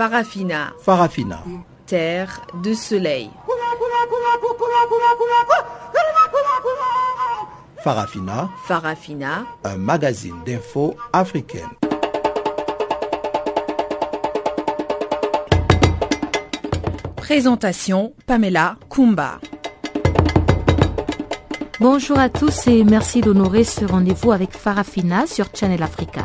Farafina. Farafina. Terre de soleil. Farafina. Farafina. Un magazine d'infos africaine. Présentation Pamela Kumba. Bonjour à tous et merci d'honorer ce rendez-vous avec Farafina sur Channel Africa.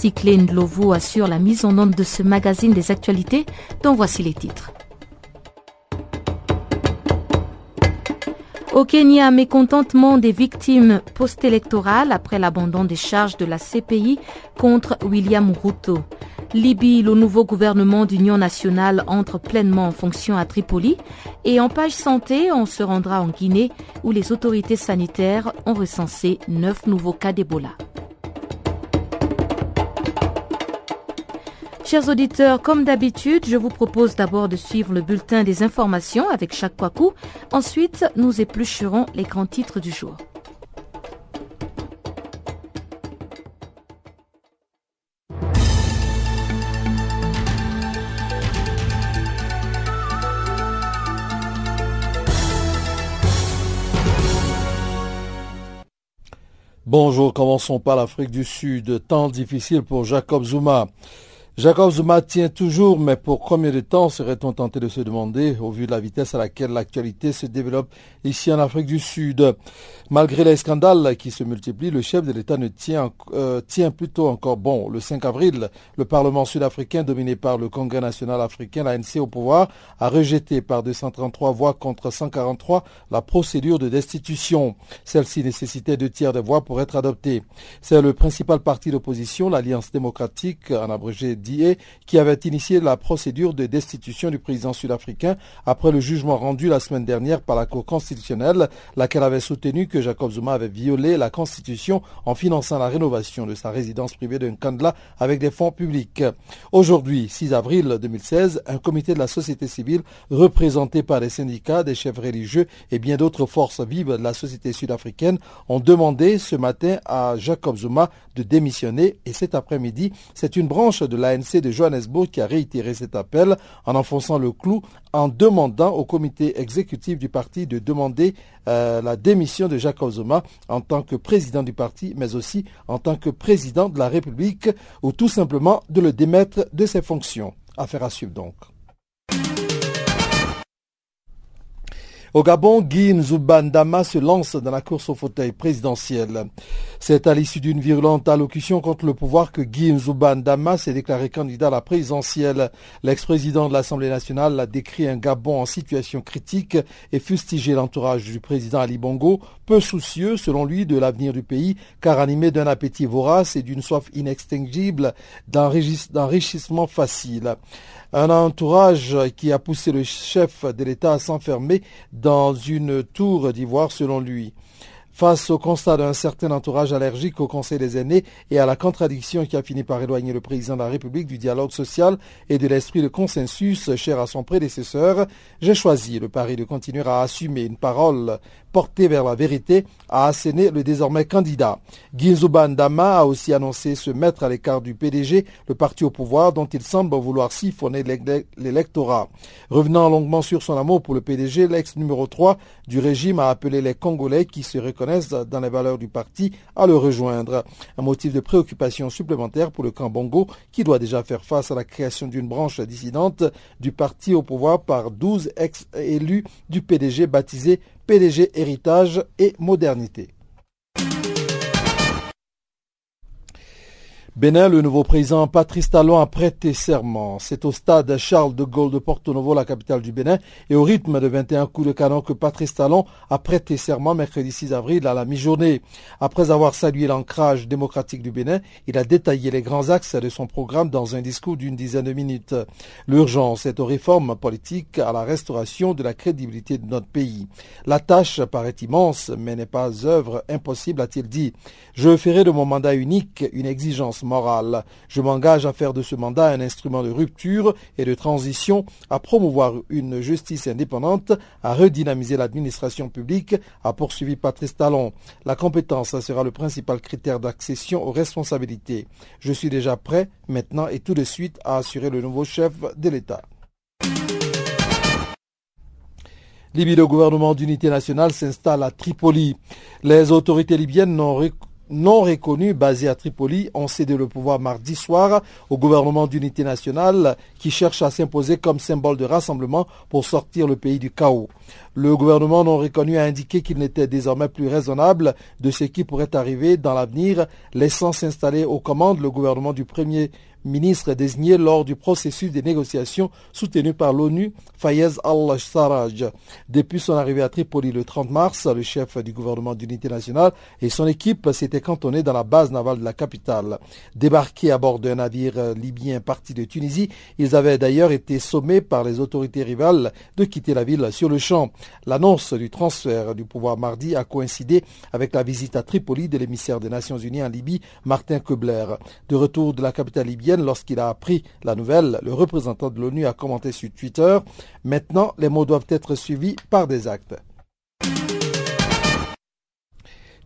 Cyclène Lovo assure la mise en onde de ce magazine des actualités dont voici les titres. Au Kenya, mécontentement des victimes post-électorales après l'abandon des charges de la CPI contre William Ruto. Libye, le nouveau gouvernement d'union nationale entre pleinement en fonction à Tripoli. Et en page santé, on se rendra en Guinée où les autorités sanitaires ont recensé neuf nouveaux cas d'Ebola. Chers auditeurs, comme d'habitude, je vous propose d'abord de suivre le bulletin des informations avec chaque Kwaku. Ensuite, nous éplucherons les grands titres du jour. Bonjour, commençons par l'Afrique du Sud. Temps difficile pour Jacob Zuma. Jacob Zuma tient toujours, mais pour combien de temps serait-on tenté de se demander au vu de la vitesse à laquelle l'actualité se développe ici en Afrique du Sud? Malgré les scandales qui se multiplient, le chef de l'État ne tient, euh, plutôt encore bon. Le 5 avril, le Parlement sud-africain, dominé par le Congrès national africain, l'ANC au pouvoir, a rejeté par 233 voix contre 143 la procédure de destitution. Celle-ci nécessitait deux tiers de voix pour être adoptée. C'est le principal parti d'opposition, l'Alliance démocratique, en abrégé Qui avait initié la procédure de destitution du président sud-africain après le jugement rendu la semaine dernière par la Cour constitutionnelle, laquelle avait soutenu que Jacob Zuma avait violé la Constitution en finançant la rénovation de sa résidence privée de Nkandla avec des fonds publics. Aujourd'hui, 6 avril 2016, un comité de la société civile représenté par des syndicats, des chefs religieux et bien d'autres forces vives de la société sud-africaine ont demandé ce matin à Jacob Zuma de démissionner et cet après-midi, c'est une branche de l'ANC de Johannesburg qui a réitéré cet appel en enfonçant le clou en demandant au comité exécutif du parti de demander euh, la démission de Jacob Zuma en tant que président du parti, mais aussi en tant que président de la République, ou tout simplement de le démettre de ses fonctions. Affaire à suivre donc. Au Gabon, Guy Nzoubandama se lance dans la course au fauteuil présidentiel. C'est à l'issue d'une virulente allocution contre le pouvoir que Guy Nzoubandama s'est déclaré candidat à la présidentielle. L'ex-président de l'Assemblée nationale a décrit un Gabon en situation critique et fustigé l'entourage du président Ali Bongo, peu soucieux, selon lui, de l'avenir du pays, car animé d'un appétit vorace et d'une soif inextinguible d'enrichissement facile un entourage qui a poussé le chef de l'État à s'enfermer dans une tour d'ivoire selon lui. Face au constat d'un certain entourage allergique au Conseil des aînés et à la contradiction qui a fini par éloigner le président de la République du dialogue social et de l'esprit de consensus cher à son prédécesseur, j'ai choisi le pari de continuer à assumer une parole portée vers la vérité, à asséner le désormais candidat. Ginzuban Dama a aussi annoncé se mettre à l'écart du PDG, le parti au pouvoir dont il semble vouloir siphonner l'électorat. Revenant longuement sur son amour pour le PDG, l'ex numéro 3 du régime a appelé les Congolais qui se reconnaissent dans les valeurs du parti à le rejoindre. Un motif de préoccupation supplémentaire pour le camp Bongo qui doit déjà faire face à la création d'une branche dissidente du parti au pouvoir par 12 ex-élus du PDG baptisé PDG Héritage et Modernité. Bénin, le nouveau président Patrice Talon a prêté serment. C'est au stade Charles de Gaulle de Porto Novo, la capitale du Bénin, et au rythme de 21 coups de canon que Patrice Talon a prêté serment mercredi 6 avril à la mi-journée. Après avoir salué l'ancrage démocratique du Bénin, il a détaillé les grands axes de son programme dans un discours d'une dizaine de minutes. L'urgence est aux réformes politiques, à la restauration de la crédibilité de notre pays. La tâche paraît immense, mais n'est pas œuvre impossible, a-t-il dit. Je ferai de mon mandat unique une exigence Je m'engage à faire de ce mandat un instrument de rupture et de transition, à promouvoir une justice indépendante, à redynamiser l'administration publique, a poursuivi Patrice Talon. La compétence sera le principal critère d'accession aux responsabilités. Je suis déjà prêt, maintenant et tout de suite, à assurer le nouveau chef de l'État. Libye, le gouvernement d'unité nationale s'installe à Tripoli. Les autorités libyennes n'ont non reconnus basés à Tripoli ont cédé le pouvoir mardi soir au gouvernement d'unité nationale qui cherche à s'imposer comme symbole de rassemblement pour sortir le pays du chaos. Le gouvernement non reconnu a indiqué qu'il n'était désormais plus raisonnable de ce qui pourrait arriver dans l'avenir, laissant s'installer aux commandes le gouvernement du premier ministre désigné lors du processus des négociations soutenu par l'ONU, Fayez al-Sarraj. Depuis son arrivée à Tripoli le 30 mars, le chef du gouvernement d'unité nationale et son équipe s'étaient cantonnés dans la base navale de la capitale. Débarqués à bord d'un navire libyen parti de Tunisie, ils avaient d'ailleurs été sommés par les autorités rivales de quitter la ville sur le champ. L'annonce du transfert du pouvoir mardi a coïncidé avec la visite à Tripoli de l'émissaire des Nations Unies en Libye, Martin Kobler. De retour de la capitale libyenne, lorsqu'il a appris la nouvelle. Le représentant de l'ONU a commenté sur Twitter. Maintenant, les mots doivent être suivis par des actes.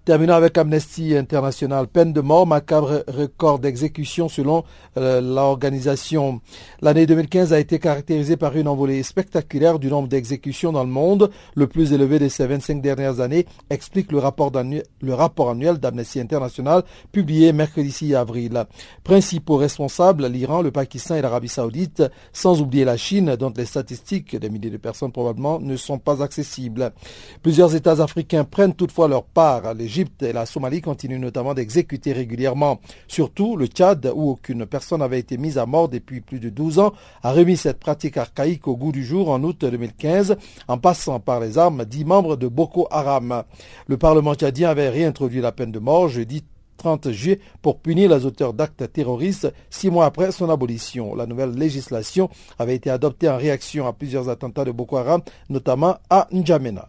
Terminons avec Amnesty International. Peine de mort, macabre record d'exécution selon euh, l'organisation. L'année 2015 a été caractérisée par une envolée spectaculaire du nombre d'exécutions dans le monde, le plus élevé de ces 25 dernières années, explique le rapport, le rapport annuel d'Amnesty International publié mercredi 6 avril. Principaux responsables, l'Iran, le Pakistan et l'Arabie saoudite, sans oublier la Chine, dont les statistiques des milliers de personnes probablement ne sont pas accessibles. Plusieurs États africains prennent toutefois leur part. L'Égypte et la Somalie continuent notamment d'exécuter régulièrement. Surtout, le Tchad, où aucune personne n'avait été mise à mort depuis plus de 12 ans, a remis cette pratique archaïque au goût du jour en août 2015, en passant par les armes dix membres de Boko Haram. Le Parlement tchadien avait réintroduit la peine de mort jeudi 30 juillet pour punir les auteurs d'actes terroristes six mois après son abolition. La nouvelle législation avait été adoptée en réaction à plusieurs attentats de Boko Haram, notamment à N'Djamena.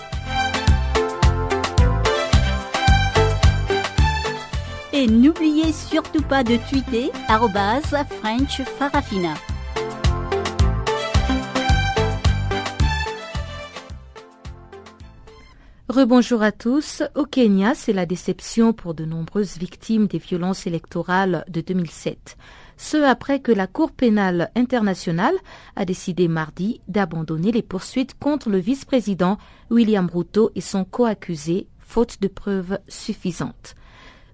Et n'oubliez surtout pas de tweeter French Farafina. Rebonjour à tous. Au Kenya, c'est la déception pour de nombreuses victimes des violences électorales de 2007. Ce après que la Cour pénale internationale a décidé mardi d'abandonner les poursuites contre le vice-président William Ruto et son co-accusé, faute de preuves suffisantes.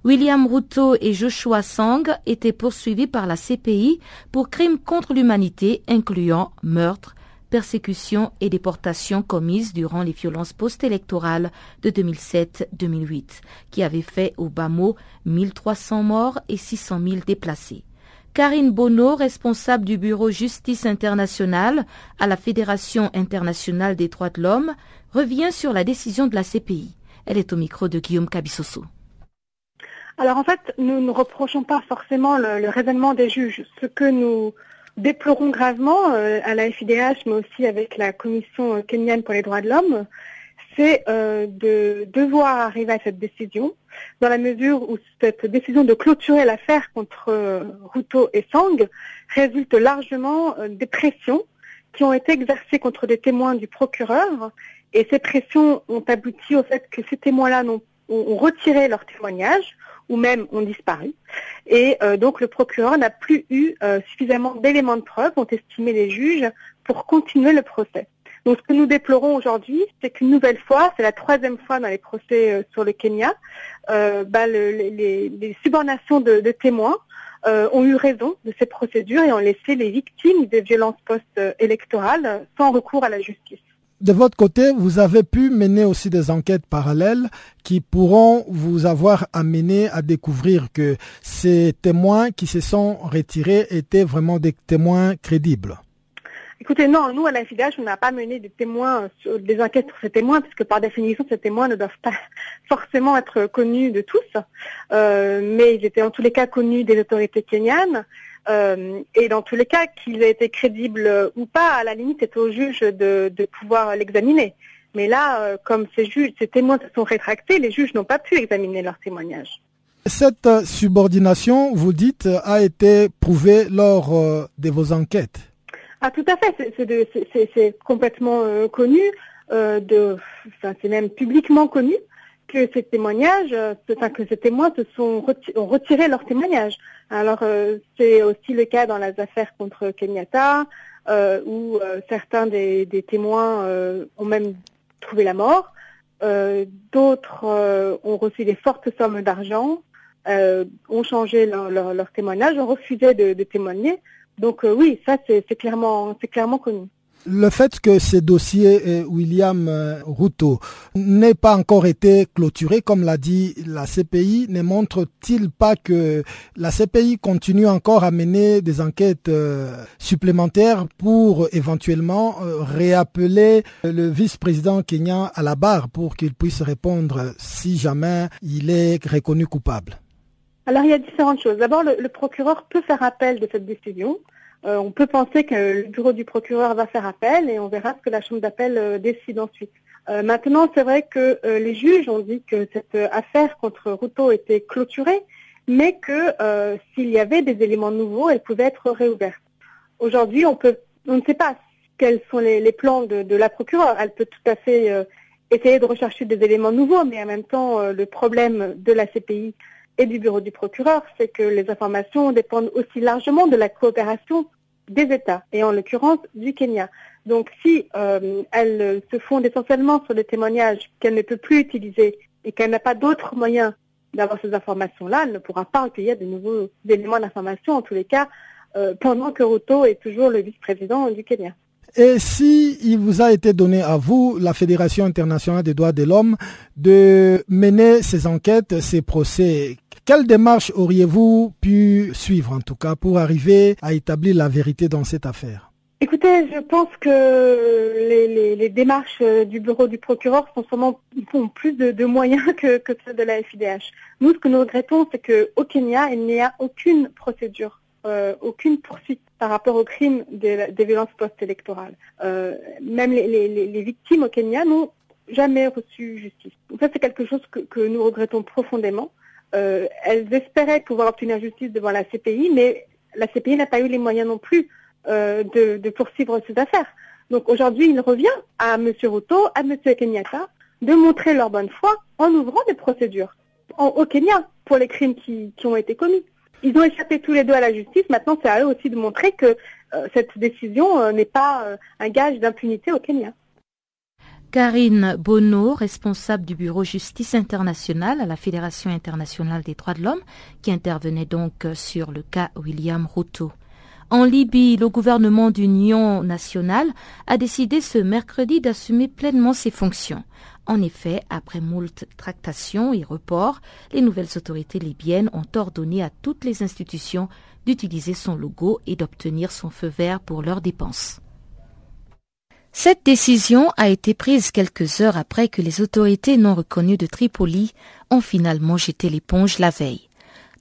William Ruto et Joshua Sang étaient poursuivis par la CPI pour crimes contre l'humanité incluant meurtre, persécution et déportation commises durant les violences post-électorales de 2007-2008, qui avaient fait au bas mot 1300 morts et 600 000 déplacés. Karine Bono, responsable du bureau Justice internationale à la Fédération internationale des droits de l'homme, revient sur la décision de la CPI. Elle est au micro de Guillaume Cabissoso. Alors en fait, nous ne reprochons pas forcément le, raisonnement des juges. Ce que nous déplorons gravement euh, à la FIDH, mais aussi avec la Commission kenyane pour les droits de l'homme, c'est euh, de devoir arriver à cette décision, dans la mesure où cette décision de clôturer l'affaire contre euh, Ruto et Sang résulte largement des pressions qui ont été exercées contre des témoins du procureur, et ces pressions ont abouti au fait que ces témoins-là ont, ont retiré leur témoignage, ou même ont disparu. Et euh, donc le procureur n'a plus eu euh, suffisamment d'éléments de preuve, ont estimé les juges, pour continuer le procès. Donc ce que nous déplorons aujourd'hui, c'est qu'une nouvelle fois, c'est la troisième fois dans les procès sur le Kenya, bah, le, les, les, subornations de, de témoins ont eu raison de ces procédures et ont laissé les victimes des violences post-électorales sans recours à la justice. De votre côté, vous avez pu mener aussi des enquêtes parallèles qui pourront vous avoir amené à découvrir que ces témoins qui se sont retirés étaient vraiment des témoins crédibles. Écoutez, non, nous, à la on n'a pas mené des témoins, des enquêtes sur ces témoins, puisque par définition, ces témoins ne doivent pas forcément être connus de tous, euh, mais ils étaient en tous les cas connus des autorités kenyanes. Euh, et dans tous les cas, qu'il ait été crédible ou pas, à la limite, c'est au juge de, pouvoir l'examiner. Mais là, euh, comme ces, juges, ces témoins se sont rétractés, les juges n'ont pas pu examiner leurs témoignages. Cette subordination, vous dites, a été prouvée lors euh, de vos enquêtes. Ah, tout à fait. C'est complètement connu. c'est même publiquement connu que ces témoignages, enfin, que ces témoins se sont ont retiré leurs témoignages. Alors euh, c'est aussi le cas dans les affaires contre Kenyatta, euh, où euh, certains des, témoins ont même trouvé la mort. D'autres ont reçu des fortes sommes d'argent, ont changé leur, leur, témoignage, ont refusé de, de témoigner. Donc oui, ça c'est clairement, c'est clairement connu. Le fait que ce dossier euh, William euh, Ruto n'ait pas encore été clôturé, comme l'a dit la CPI, ne montre-t-il pas que la CPI continue encore à mener des enquêtes euh, supplémentaires pour éventuellement réappeler le vice-président kenyan à la barre pour qu'il puisse répondre si jamais il est reconnu coupable? Alors il y a différentes choses. D'abord, le procureur peut faire appel de cette décision. Euh, on peut penser que le bureau du procureur va faire appel et on verra ce que la chambre d'appel euh, décide ensuite. Euh, maintenant, c'est vrai que les juges ont dit que cette affaire contre Ruto était clôturée, mais que s'il y avait des éléments nouveaux, elle pouvait être réouverte. Aujourd'hui, on ne sait pas quels sont les, plans de, la procureure. Elle peut tout à fait essayer de rechercher des éléments nouveaux, mais en même temps, le problème de la CPI et du bureau du procureur, c'est que les informations dépendent aussi largement de la coopération des États, et en l'occurrence du Kenya. Donc si euh, elles se fondent essentiellement sur les témoignages qu'elle ne peut plus utiliser et qu'elle n'a pas d'autres moyens d'avoir ces informations-là, elle ne pourra pas recueillir de nouveaux éléments d'information, en tous les cas, euh, pendant que Ruto est toujours le vice-président du Kenya. Et si il vous a été donné à vous, la Fédération internationale des droits de l'homme, de mener ces enquêtes, ces procès, quelle démarche auriez-vous pu suivre, en tout cas, pour arriver à établir la vérité dans cette affaire? Écoutez, je pense que les, démarches euh, du bureau du procureur sont sûrement plus de, moyens que, celles de la FIDH. Nous, ce que nous regrettons, c'est qu'au Kenya, il n'y a aucune procédure, euh, aucune poursuite par rapport aux crimes des, violences post-électorales. Euh, même les, victimes au Kenya n'ont jamais reçu justice. Donc ça, c'est quelque chose que nous regrettons profondément. Euh, elles espéraient pouvoir obtenir justice devant la CPI, mais la CPI n'a pas eu les moyens non plus de, poursuivre ces affaires. Donc aujourd'hui, il revient à M. Ruto, à M. Kenyatta, de montrer leur bonne foi en ouvrant des procédures au Kenya pour les crimes qui, ont été commis. Ils ont échappé tous les deux à la justice. Maintenant, c'est à eux aussi de montrer que euh, cette décision n'est pas un gage d'impunité au Kenya. Karine Bonneau, responsable du bureau Justice internationale à la Fédération internationale des droits de l'homme, qui intervenait donc sur le cas William Ruto. En Libye, le gouvernement d'union nationale a décidé ce mercredi d'assumer pleinement ses fonctions. En effet, après moult tractations et reports, les nouvelles autorités libyennes ont ordonné à toutes les institutions d'utiliser son logo et d'obtenir son feu vert pour leurs dépenses. Cette décision a été prise quelques heures après que les autorités non reconnues de Tripoli ont finalement jeté l'éponge la veille.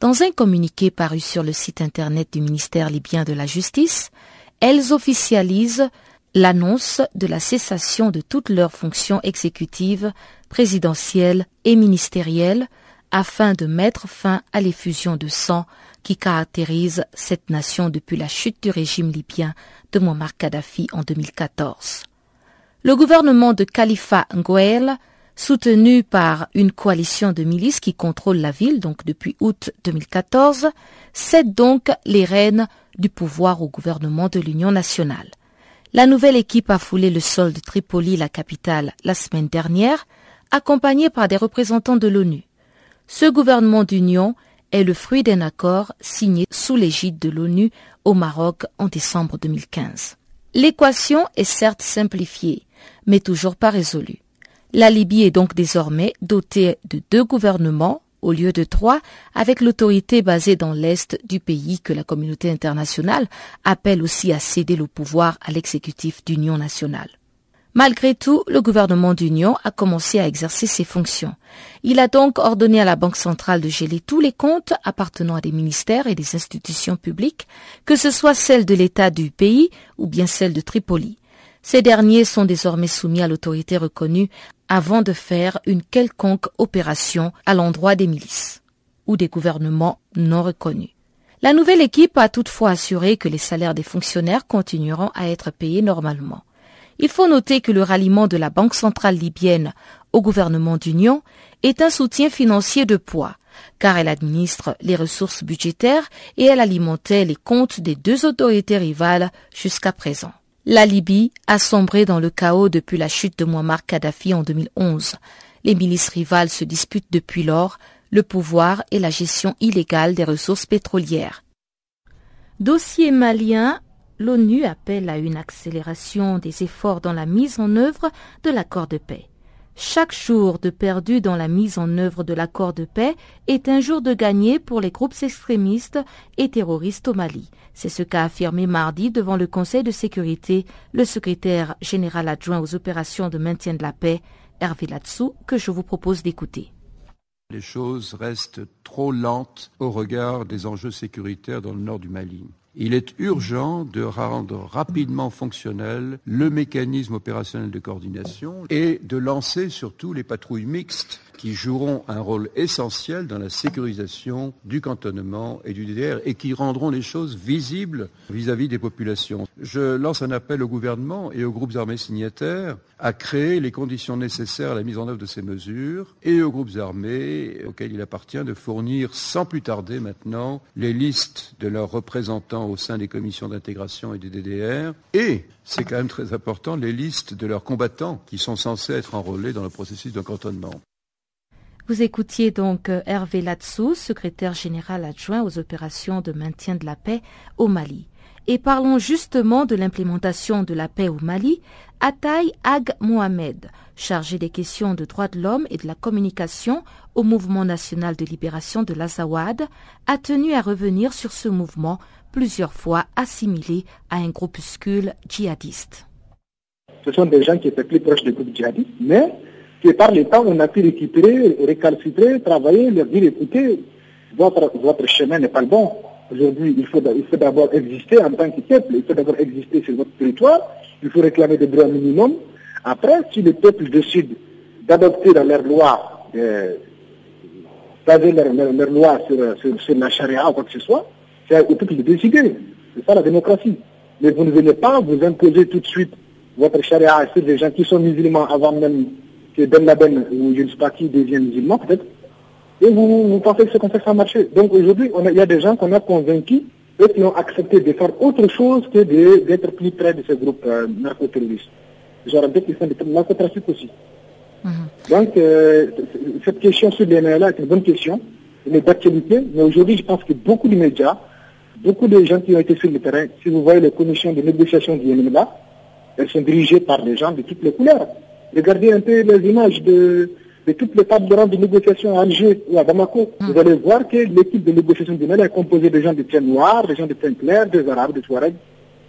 Dans un communiqué paru sur le site internet du ministère libyen de la Justice, elles officialisent l'annonce de la cessation de toutes leurs fonctions exécutives, présidentielles et ministérielles afin de mettre fin à l'effusion de sang qui caractérise cette nation depuis la chute du régime libyen de Muammar Kadhafi en 2014. Le gouvernement de Khalifa Nguel, soutenu par une coalition de milices qui contrôle la ville, donc depuis août 2014, cède donc les rênes du pouvoir au gouvernement de l'Union nationale. La nouvelle équipe a foulé le sol de Tripoli, la capitale, la semaine dernière, accompagnée par des représentants de l'ONU. Ce gouvernement d'union est le fruit d'un accord signé sous l'égide de l'ONU au Maroc en décembre 2015. L'équation est certes simplifiée, mais toujours pas résolue. La Libye est donc désormais dotée de deux gouvernements au lieu de trois, avec l'autorité basée dans l'Est du pays que la communauté internationale appelle aussi à céder le pouvoir à l'exécutif d'union nationale. Malgré tout, le gouvernement d'union a commencé à exercer ses fonctions. Il a donc ordonné à la Banque centrale de geler tous les comptes appartenant à des ministères et des institutions publiques, que ce soit celles de l'État du pays ou bien celles de Tripoli. Ces derniers sont désormais soumis à l'autorité reconnue avant de faire une quelconque opération à l'endroit des milices ou des gouvernements non reconnus. La nouvelle équipe a toutefois assuré que les salaires des fonctionnaires continueront à être payés normalement. Il faut noter que le ralliement de la Banque centrale libyenne au gouvernement d'union est un soutien financier de poids, car elle administre les ressources budgétaires et elle alimentait les comptes des deux autorités rivales jusqu'à présent. La Libye a sombré dans le chaos depuis la chute de Muammar Kadhafi en 2011. Les milices rivales se disputent depuis lors le pouvoir et la gestion illégale des ressources pétrolières. Dossier malien l'ONU appelle à une accélération des efforts dans la mise en œuvre de l'accord de paix. Chaque jour de perdu dans la mise en œuvre de l'accord de paix est un jour de gagné pour les groupes extrémistes et terroristes au Mali. C'est ce qu'a affirmé mardi devant le Conseil de sécurité le secrétaire général adjoint aux opérations de maintien de la paix, Hervé Latsou, que je vous propose d'écouter. Les choses restent trop lentes au regard des enjeux sécuritaires dans le nord du Mali. Il est urgent de rendre rapidement fonctionnel le mécanisme opérationnel de coordination et de lancer surtout les patrouilles mixtes qui joueront un rôle essentiel dans la sécurisation du cantonnement et du DDR et qui rendront les choses visibles vis-à-vis des populations. Je lance un appel au gouvernement et aux groupes armés signataires à créer les conditions nécessaires à la mise en œuvre de ces mesures et aux groupes armés auxquels il appartient de fournir sans plus tarder maintenant les listes de leurs représentants au sein des commissions d'intégration et des DDR et c'est quand même très important, les listes de leurs combattants qui sont censés être enrôlés dans le processus de cantonnement. Vous écoutiez donc euh, Hervé Latsou, secrétaire général adjoint aux opérations de maintien de la paix au Mali. Et parlons justement de l'implémentation de la paix au Mali. Ataï Ag Mohamed, chargé des questions de droits de l'homme et de la communication au mouvement national de libération de l'Azawad, a tenu à revenir sur ce mouvement plusieurs fois assimilé à un groupuscule djihadiste. Ce sont des gens qui étaient plus proches des groupes djihadistes, mais que par le temps, on a pu récupérer, récalcitrer, travailler, leur dire, écoutez, votre, votre chemin n'est pas le bon. Aujourd'hui, il faut, il faut d'abord exister en tant que peuple, il faut d'abord exister sur votre territoire, il faut réclamer des droits minimums. Après, si le peuple décide d'adopter dans leurs lois, euh, leur, loi sur, sur, la charia ou quoi que ce soit, c'est au peuple de décider. C'est ça la démocratie. Mais vous ne venez pas vous imposer tout de suite votre charia sur des gens qui sont musulmans avant même que Ben Laden ou je ne sais pas qui devient musulman peut-être, et vous, pensez que c'est comme ça que ça marché. Donc aujourd'hui, il y a des gens qu'on a convaincus et qui ont accepté de faire autre chose que d'être plus près de ces groupes euh, narcoterroristes. Genre des qui font des narcotrafic aussi. Mhm. Donc euh, cette question sur les là est une bonne question, elle est d'actualité, mais aujourd'hui je pense que beaucoup de médias, beaucoup de gens qui ont été sur le terrain, si vous voyez les commissions de négociation du là, elles sont dirigées par des gens de toutes les couleurs. Regardez un peu les images de, toutes les tables de rang de négociation à Alger ou à Bamako. Hmm. Vous allez voir que l'équipe de négociation du Mali est composée de gens de teint noir, de gens de teint clair, des Arabes, des Touaregs.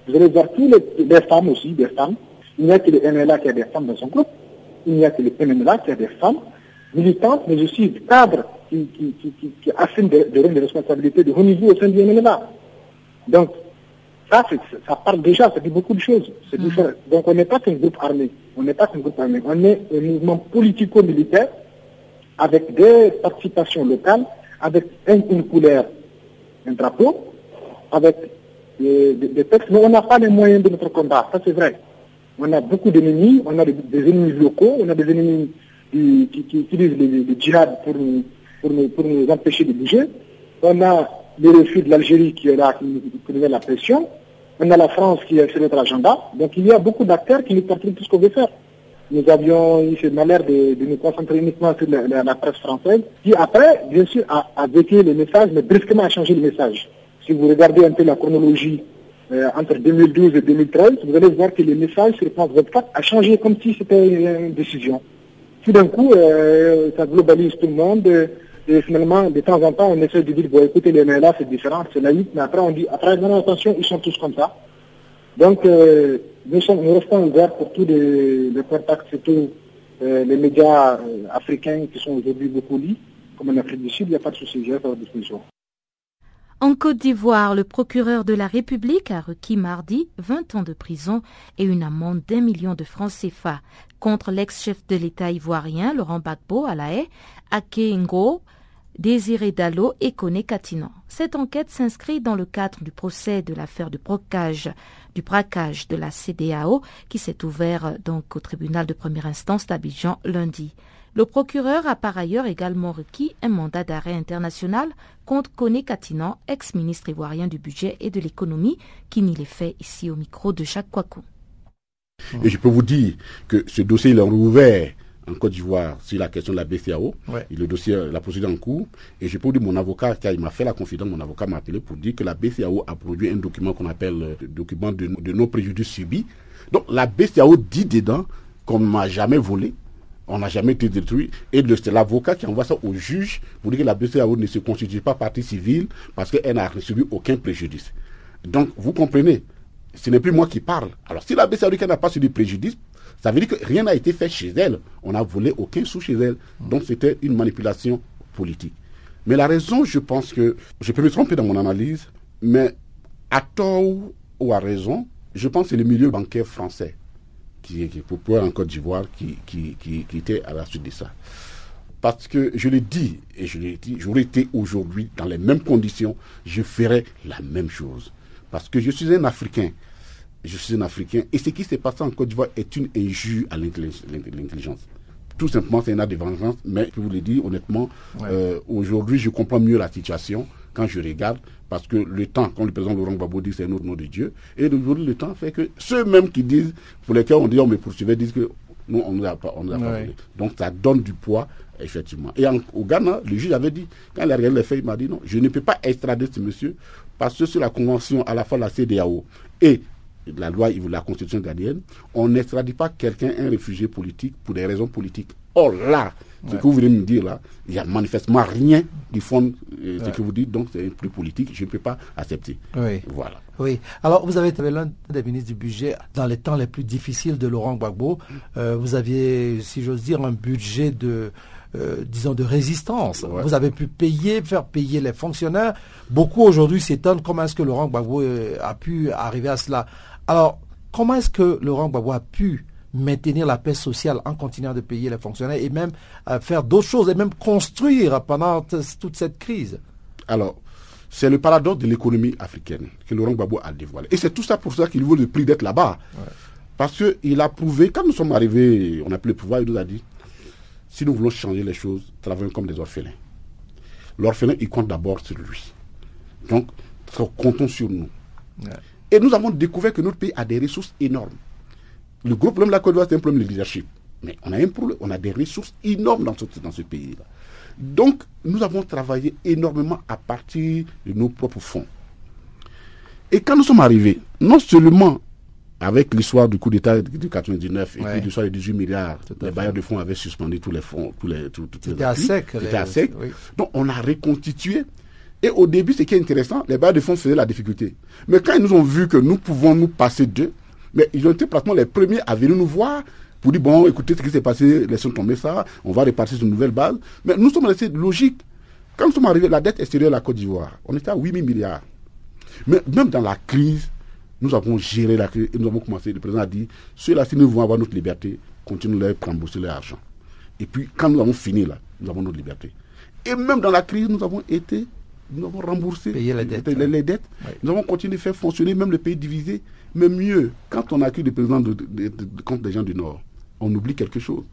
Vous allez voir tous les, femmes aussi, des femmes. Il n'y a que le MLA qui a des femmes dans son groupe. Il n'y a que le MNLA qui a des femmes militantes, mais aussi des cadres qui, qui, qui, qui, assument des, des, de responsabilité de haut niveau au sein du MNLA. Donc, ça, ça parle déjà, ça dit beaucoup de choses. C'est mm. Donc on n'est pas qu'un groupe armé. On n'est pas qu'un groupe armé. On est un mouvement politico-militaire avec des participations locales, avec une couleur, un drapeau, avec des, textes, mais on n'a pas les moyens de notre combat. Ça c'est vrai. On a beaucoup d'ennemis, on a des, ennemis locaux, on a des ennemis qui, utilisent le, djihad pour nous empêcher de bouger. On a le refus de l'Algérie qui est là, qui nous met la pression. On a la France qui est sur notre agenda. Donc il y a beaucoup d'acteurs qui nous participent tout ce qu'on veut faire. Nous avions eu ce malheur de, de nous concentrer uniquement sur la, presse française, qui après, bien sûr, a, a vécu le message, mais brusquement a changé le message. Si vous regardez un peu la chronologie euh, entre 2012 et 2013, vous allez voir que le message sur France 24 a changé comme si c'était une décision. Tout d'un coup, euh, ça globalise tout le monde. Et finalement, de temps en temps, on essaie de dire, bon, écoutez, les là, c'est différent, c'est laïque, mais après, on dit, après, non, attention, ils sont tous comme ça. Donc, euh, nous, sommes, nous restons ouverts pour tous les, les contacts, surtout euh, les médias euh, africains qui sont aujourd'hui beaucoup lits, comme en Afrique du Sud, il n'y a pas de souci, j'ai à votre disposition. En Côte d'Ivoire, le procureur de la République a requis mardi 20 ans de prison et une amende d'un million de francs CFA contre l'ex-chef de l'État ivoirien Laurent Gbagbo à la haie, Ake Ngo, Désiré Dallo et Kone Katinan. Cette enquête s'inscrit dans le cadre du procès de l'affaire du braquage de la CDAO qui s'est ouvert donc au tribunal de première instance d'Abidjan lundi. Le procureur a par ailleurs également requis un mandat d'arrêt international contre Kone Katinan, ex-ministre ivoirien du budget et de l'économie, qui nie les faits ici au micro de Jacques Kwaku. Et je peux vous dire que ce dossier en Côte d'Ivoire sur la question de la BCAO. Ouais. Et le dossier, la procédure en cours. Et je peux vous dire, mon avocat, car il m'a fait la confidence, mon avocat m'a appelé pour dire que la BCAO a produit un document qu'on appelle le document de, de nos préjudices subis. Donc la BCAO dit dedans qu'on ne m'a jamais volé, on n'a jamais été détruit. Et c'est l'avocat qui envoie ça au juge pour dire que la BCAO ne se constitue pas partie civile parce qu'elle n'a subi aucun préjudice. Donc, vous comprenez, ce n'est plus moi qui parle. Alors, si la BCAO n'a pas subi préjudice, ça veut dire que rien n'a été fait chez elle. On n'a volé aucun sou chez elle. Donc, c'était une manipulation politique. Mais la raison, je pense que, je peux me tromper dans mon analyse, mais à tort ou à raison, je pense que c'est le milieu bancaire français qui, qui pour pouvoir en Côte d'Ivoire qui, qui, était à la suite de ça. Parce que je l'ai dit, et je l'ai dit, j'aurais été aujourd'hui dans les mêmes conditions, je ferais la même chose. Parce que je suis un Africain. Je suis un Africain. Et ce qui s'est passé en Côte d'Ivoire est une injure à l'intelligence. Tout simplement, c'est un acte de vengeance. Mais je vous le dis honnêtement, ouais. euh, aujourd'hui, je comprends mieux la situation quand je regarde, parce que le temps, quand le président Laurent Gbagbo dit c'est un autre nom de Dieu, et aujourd'hui le temps fait que ceux-mêmes qui disent, pour lesquels on dit on me poursuivait, disent que nous on ne nous a pas, on nous a pas. Donc ça donne du poids, effectivement. Et en, au Ghana, le juge avait dit, quand il a regardé les faits, il m'a dit non, je ne peux pas extrader ce monsieur, parce que sur la convention à la fois la CDAO et la loi, la constitution ghanéenne, on n'extradite pas quelqu'un, un réfugié politique, pour des raisons politiques. Or là, ce ouais. que vous venez me dire là, il n'y a manifestement rien qui fonde euh, ce ouais. que vous dites, donc c'est plus politique, je ne peux pas accepter. Oui. Voilà. Oui. Alors, vous avez été l'un des ministres du budget dans les temps les plus difficiles de Laurent Gbagbo. Euh, vous aviez, si j'ose dire, un budget de, euh, disons, de résistance. Ouais. Vous avez pu payer, faire payer les fonctionnaires. Beaucoup aujourd'hui s'étonnent comment est-ce que Laurent Gbagbo euh, a pu arriver à cela. Alors, comment est-ce que Laurent Gbagbo a pu maintenir la paix sociale en continuant de payer les fonctionnaires et même euh, faire d'autres choses et même construire pendant toute cette crise? Alors, c'est le paradoxe de l'économie africaine que Laurent Gbagbo a dévoilé. Et c'est tout ça pour ça qu'il vaut le prix d'être là-bas. Ouais. Parce qu'il a prouvé, quand nous sommes arrivés, on a pris le pouvoir, il nous a dit, si nous voulons changer les choses, travaillons comme des orphelins. L'orphelin, il compte d'abord sur lui. Donc, comptons sur nous. Ouais. Et nous avons découvert que notre pays a des ressources énormes. Le gros problème de la Côte d'Ivoire, c'est un problème de leadership. Mais on a un problème, on a des ressources énormes dans ce, dans ce pays-là. Donc, nous avons travaillé énormément à partir de nos propres fonds. Et quand nous sommes arrivés, non seulement avec l'histoire du coup d'État de 99 et ouais. puis l'histoire des 18 milliards, les bailleurs de fonds avaient suspendu tous les fonds, tous les, tous, tous C'était à sec. C'était à sec. Oui. Donc, on a reconstitué. Et au début, ce qui est intéressant, les bailleurs de fonds faisaient la difficulté. Mais quand ils nous ont vu que nous pouvons nous passer d'eux, mais ils ont été pratiquement les premiers à venir nous voir pour dire bon, écoutez ce qui s'est passé, laissons tomber ça, on va repartir sur une nouvelle base. Mais nous sommes restés logiques. Quand nous sommes arrivés, la dette extérieure de la Côte d'Ivoire, on était à 8 000 milliards. Mais même dans la crise, nous avons géré la crise et nous avons commencé. Le président a dit ceux-là, si nous voulons avoir notre liberté, continuons à rembourser leur argent. Et puis, quand nous avons fini là, nous avons notre liberté. Et même dans la crise, nous avons été nous avons remboursé Payer les dettes. Les, les. Nous avons continué de faire fonctionner même le pays divisé. Mais mieux, quand on accueille le président de, de, de, contre des gens du Nord, on oublie quelque chose.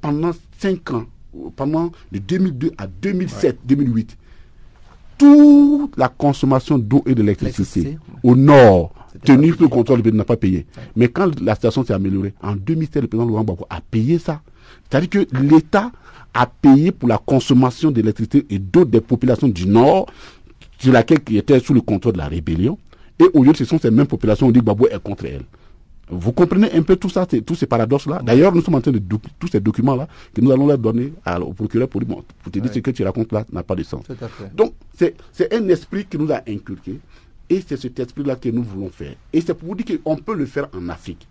Pendant cinq ans, pendant de 2002 à 2007, ouais. 2008, toute la consommation d'eau et d'électricité au nord, tenu sous le contrôle, le n'a pas payé. Mais quand la situation s'est améliorée, en 2007, le président Laurent Gbagbo a payé ça. C'est-à-dire que l'État a payé pour la consommation d'électricité et d'eau des populations du Nord, sur laquelle qui étaient sous le contrôle de la rébellion. Et au lieu, ce sont ces mêmes populations, on dit que Gbagbo est contre elles. Vous comprenez un peu tout ça, tous ces paradoxes-là? D'ailleurs, nous sommes en train de tous ces documents-là que nous allons leur donner au procureur pour, lui, pour te dire ce que tu racontes là n'a pas de sens. Donc, c'est un esprit qui nous a inculqué et c'est cet esprit-là que nous voulons faire. Et c'est pour vous dire qu'on peut le faire en Afrique.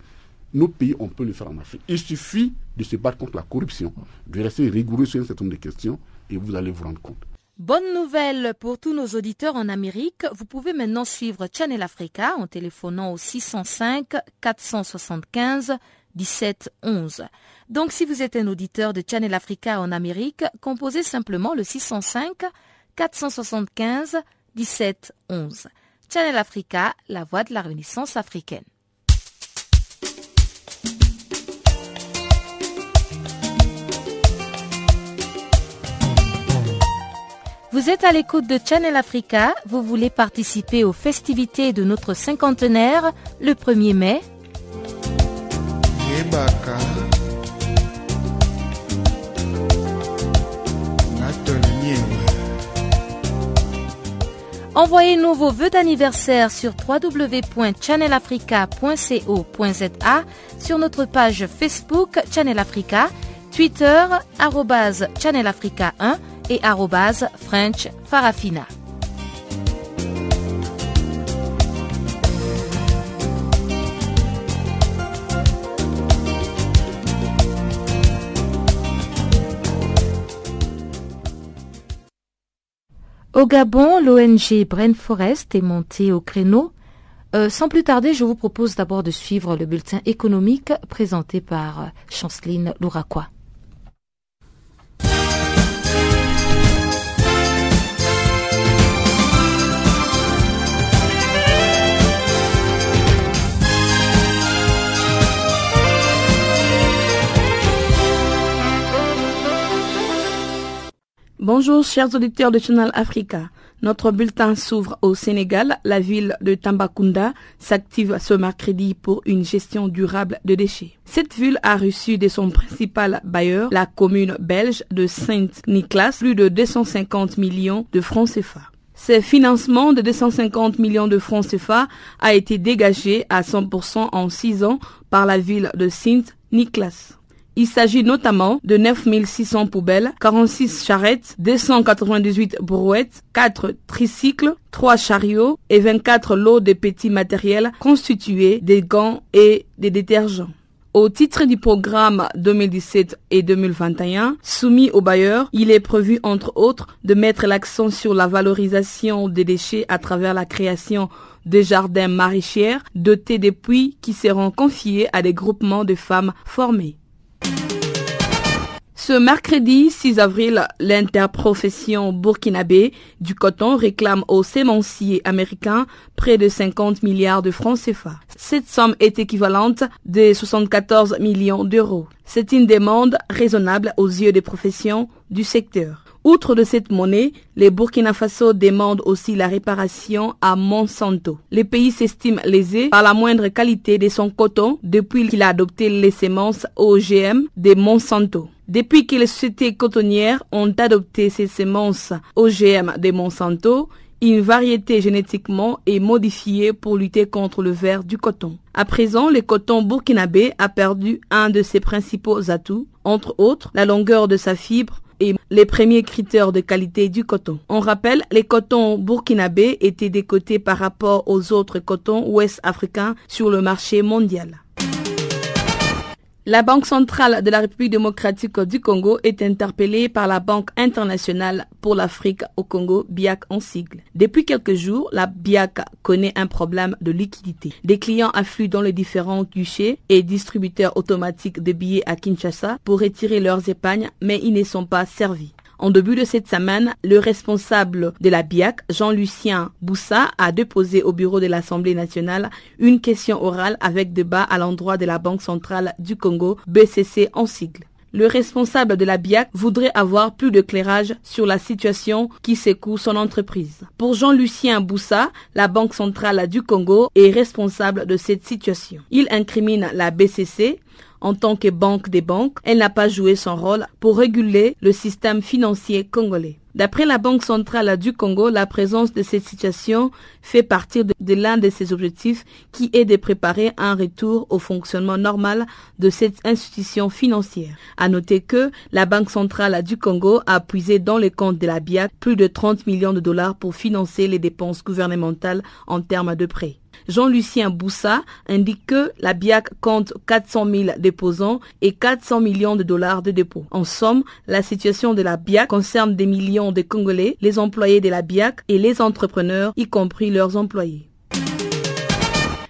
Nos pays, on peut le faire en Afrique. Il suffit de se battre contre la corruption, de rester rigoureux sur un certain nombre de questions et vous allez vous rendre compte. Bonne nouvelle pour tous nos auditeurs en Amérique. Vous pouvez maintenant suivre Channel Africa en téléphonant au 605 475 1711. Donc si vous êtes un auditeur de Channel Africa en Amérique, composez simplement le 605 475 1711. Channel Africa, la voix de la Renaissance africaine. Vous êtes à l'écoute de Channel Africa, vous voulez participer aux festivités de notre cinquantenaire le 1er mai. Envoyez-nous vos vœux d'anniversaire sur www.channelafrica.co.za, sur notre page Facebook Channel Africa, Twitter, Channel Africa 1 et French Farafina. Au Gabon, l'ONG Brain Forest est montée au créneau. Euh, sans plus tarder, je vous propose d'abord de suivre le bulletin économique présenté par euh, Chanceline Louraquois. Bonjour chers auditeurs de Channel Africa. Notre bulletin s'ouvre au Sénégal. La ville de Tambacounda s'active ce mercredi pour une gestion durable de déchets. Cette ville a reçu de son principal bailleur, la commune belge de Saint-Nicolas, plus de 250 millions de francs CFA. Ce financement de 250 millions de francs CFA a été dégagé à 100% en 6 ans par la ville de Saint-Nicolas. Il s'agit notamment de 9600 poubelles, 46 charrettes, 298 brouettes, 4 tricycles, 3 chariots et 24 lots de petits matériels constitués des gants et des détergents. Au titre du programme 2017 et 2021 soumis aux bailleurs, il est prévu entre autres de mettre l'accent sur la valorisation des déchets à travers la création de jardins maraîchers dotés de puits qui seront confiés à des groupements de femmes formées. Ce mercredi 6 avril, l'interprofession burkinabé du coton réclame aux sémenciers américains près de 50 milliards de francs CFA. Cette somme est équivalente de 74 millions d'euros. C'est une demande raisonnable aux yeux des professions du secteur. Outre de cette monnaie, les Burkina Faso demandent aussi la réparation à Monsanto. Le pays s'estime lésé par la moindre qualité de son coton depuis qu'il a adopté les semences OGM de Monsanto. Depuis que les sociétés cotonnières ont adopté ces semences OGM de Monsanto, une variété génétiquement est modifiée pour lutter contre le ver du coton. À présent, le coton burkinabé a perdu un de ses principaux atouts, entre autres la longueur de sa fibre et les premiers critères de qualité du coton. On rappelle, les cotons burkinabés étaient décotés par rapport aux autres cotons ouest africains sur le marché mondial. La Banque centrale de la République démocratique du Congo est interpellée par la Banque internationale pour l'Afrique au Congo, BIAC en sigle. Depuis quelques jours, la BIAC connaît un problème de liquidité. Des clients affluent dans les différents guichets et distributeurs automatiques de billets à Kinshasa pour retirer leurs épargnes, mais ils ne sont pas servis. En début de cette semaine, le responsable de la BIAC, Jean-Lucien Boussa, a déposé au bureau de l'Assemblée nationale une question orale avec débat à l'endroit de la Banque centrale du Congo, BCC en sigle. le responsable de la BIAC voudrait avoir plus de clairage sur la situation qui secoue son entreprise. Pour Jean-Lucien Boussa, la Banque centrale du Congo est responsable de cette situation. Il incrimine la BCC en tant que banque des banques, elle n'a pas joué son rôle pour réguler le système financier congolais. D'après la Banque centrale du Congo, la présence de cette situation fait partie de, l'un de ses objectifs qui est de préparer un retour au fonctionnement normal de cette institution financière. À noter que la Banque centrale du Congo a puisé dans les comptes de la BIAC plus de 30 millions de dollars pour financer les dépenses gouvernementales en termes de prêts. Jean-Lucien Boussa indique que la BIAC compte 400 000 déposants et 400 millions de dollars de dépôts. En somme, la situation de la BIAC concerne des millions de Congolais, les employés de la BIAC et les entrepreneurs, y compris leurs employés.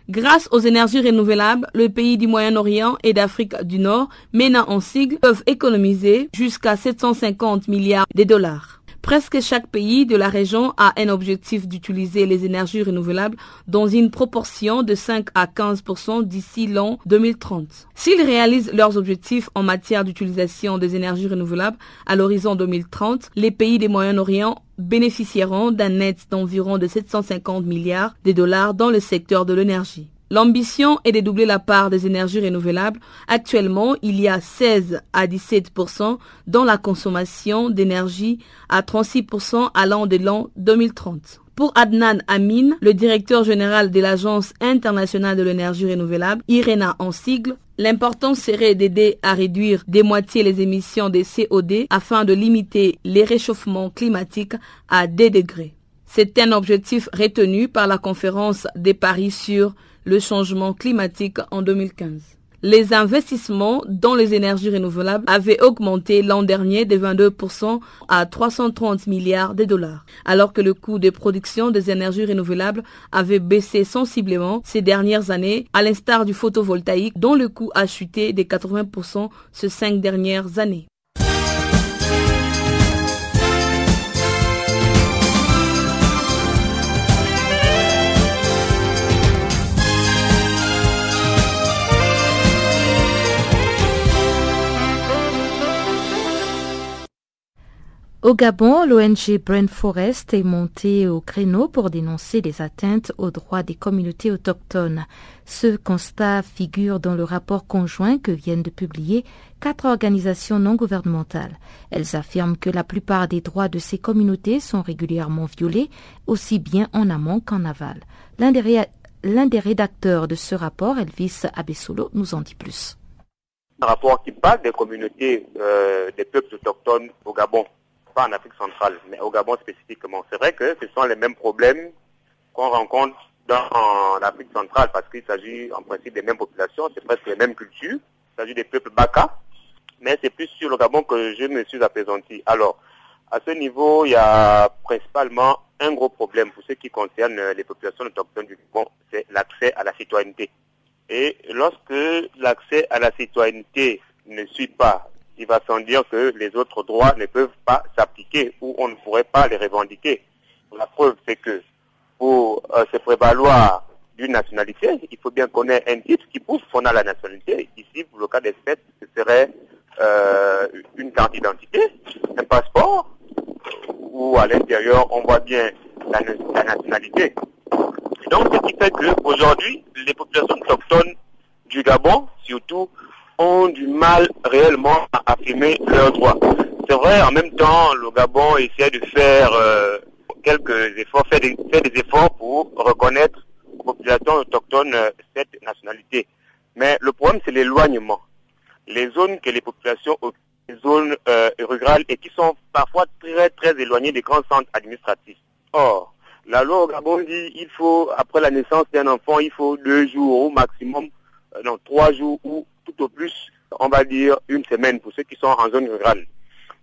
Grâce aux énergies renouvelables, le pays du Moyen-Orient et d'Afrique du Nord, MENA en sigle, peuvent économiser jusqu'à 750 milliards de dollars. Presque chaque pays de la région a un objectif d'utiliser les énergies renouvelables dans une proportion de 5 à 15% d'ici l'an 2030. S'ils réalisent leurs objectifs en matière d'utilisation des énergies renouvelables à l'horizon 2030, les pays du Moyen-Orient bénéficieront d'un net d'environ de 750 milliards de dollars dans le secteur de l'énergie. L'ambition est de doubler la part des énergies renouvelables. Actuellement, il y a 16 à 17% dans la consommation d'énergie à 36% allant de l'an 2030. Pour Adnan Amin, le directeur général de l'Agence internationale de l'énergie renouvelable, IRENA en sigle, L'important serait d'aider à réduire des moitiés les émissions de COD afin de limiter les réchauffements climatiques à 2 degrés. C'est un objectif retenu par la conférence des Paris sur le changement climatique en 2015. Les investissements dans les énergies renouvelables avaient augmenté l'an dernier de 22% à 330 milliards de dollars, alors que le coût de production des énergies renouvelables avait baissé sensiblement ces dernières années, à l'instar du photovoltaïque dont le coût a chuté de 80% ces cinq dernières années. Au Gabon, l'ONG Brain Forest est montée au créneau pour dénoncer les atteintes aux droits des communautés autochtones. Ce constat figure dans le rapport conjoint que viennent de publier quatre organisations non gouvernementales. Elles affirment que la plupart des droits de ces communautés sont régulièrement violés, aussi bien en amont qu'en aval. L'un des, rédacteurs de ce rapport, Elvis Abessolo, nous en dit plus. Un rapport qui parle des communautés euh, des peuples autochtones au Gabon pas en Afrique centrale, mais au Gabon spécifiquement. C'est vrai que ce sont les mêmes problèmes qu'on rencontre dans l'Afrique centrale parce qu'il s'agit en principe des mêmes populations, c'est presque les mêmes cultures. Il s'agit des peuples Baka, mais c'est plus sur le Gabon que je me suis apaisanti. Alors, à ce niveau, il y a principalement un gros problème pour ce qui concerne les populations autochtones du Gabon, c'est l'accès à la citoyenneté. Et lorsque l'accès à la citoyenneté ne suit pas il va sans dire que les autres droits ne peuvent pas s'appliquer ou on ne pourrait pas les revendiquer. La preuve, c'est que pour euh, se prévaloir d'une nationalité, il faut bien ait un titre qui prouve qu'on a la nationalité. Ici, pour le cas des faits, ce serait euh, une carte d'identité, un passeport, où à l'intérieur, on voit bien la, nationalité. Donc, ce qui fait qu'aujourd'hui, les populations autochtones du Gabon, surtout, ont du mal réellement à affirmer leurs droits. C'est vrai, en même temps, le Gabon essaie de faire euh, quelques efforts, fait des, efforts pour reconnaître aux populations autochtones euh, cette nationalité. Mais le problème, c'est l'éloignement. Les zones que les populations les zones euh, rurales et qui sont parfois très très éloignées des grands centres administratifs. Or, la loi au Gabon dit il faut, après la naissance d'un enfant, il faut deux jours au maximum, non, trois jours ou tout au plus, on va dire, une semaine pour ceux qui sont en zone rurale.